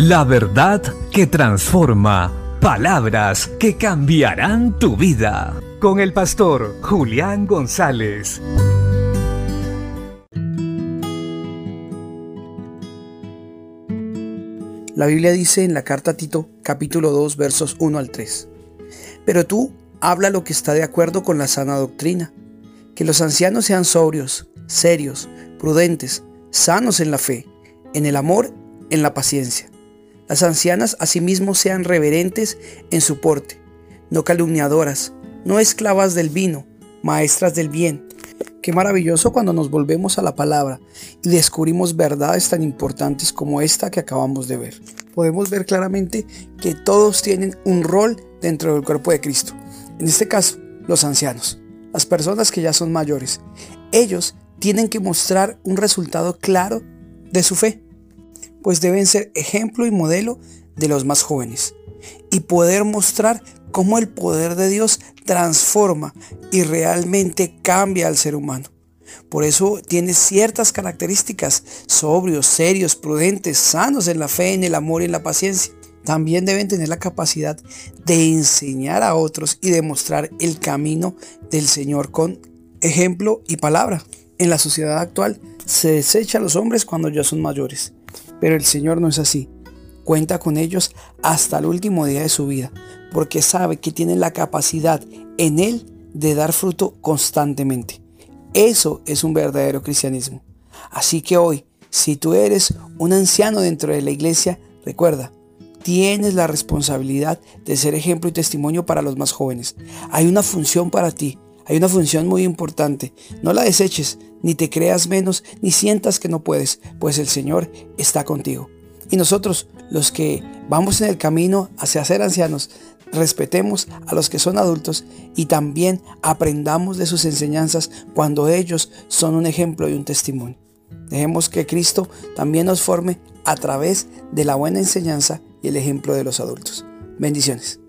La verdad que transforma. Palabras que cambiarán tu vida. Con el pastor Julián González. La Biblia dice en la carta a Tito, capítulo 2, versos 1 al 3. Pero tú habla lo que está de acuerdo con la sana doctrina, que los ancianos sean sobrios, serios, prudentes, sanos en la fe, en el amor, en la paciencia. Las ancianas asimismo sean reverentes en su porte, no calumniadoras, no esclavas del vino, maestras del bien. Qué maravilloso cuando nos volvemos a la palabra y descubrimos verdades tan importantes como esta que acabamos de ver. Podemos ver claramente que todos tienen un rol dentro del cuerpo de Cristo. En este caso, los ancianos, las personas que ya son mayores. Ellos tienen que mostrar un resultado claro de su fe, pues deben ser ejemplo y modelo de los más jóvenes y poder mostrar cómo el poder de Dios transforma y realmente cambia al ser humano. Por eso tiene ciertas características, sobrios, serios, prudentes, sanos en la fe, en el amor y en la paciencia. También deben tener la capacidad de enseñar a otros y demostrar el camino del Señor con ejemplo y palabra. En la sociedad actual se desecha a los hombres cuando ya son mayores, pero el Señor no es así. Cuenta con ellos hasta el último día de su vida, porque sabe que tienen la capacidad en Él de dar fruto constantemente. Eso es un verdadero cristianismo. Así que hoy, si tú eres un anciano dentro de la iglesia, recuerda, tienes la responsabilidad de ser ejemplo y testimonio para los más jóvenes. Hay una función para ti hay una función muy importante. No la deseches, ni te creas menos, ni sientas que no puedes, pues el Señor está contigo. Y nosotros, los que vamos en el camino hacia ser ancianos, respetemos a los que son adultos y también aprendamos de sus enseñanzas cuando ellos son un ejemplo y un testimonio. Dejemos que Cristo también nos forme a través de la buena enseñanza y el ejemplo de los adultos. Bendiciones.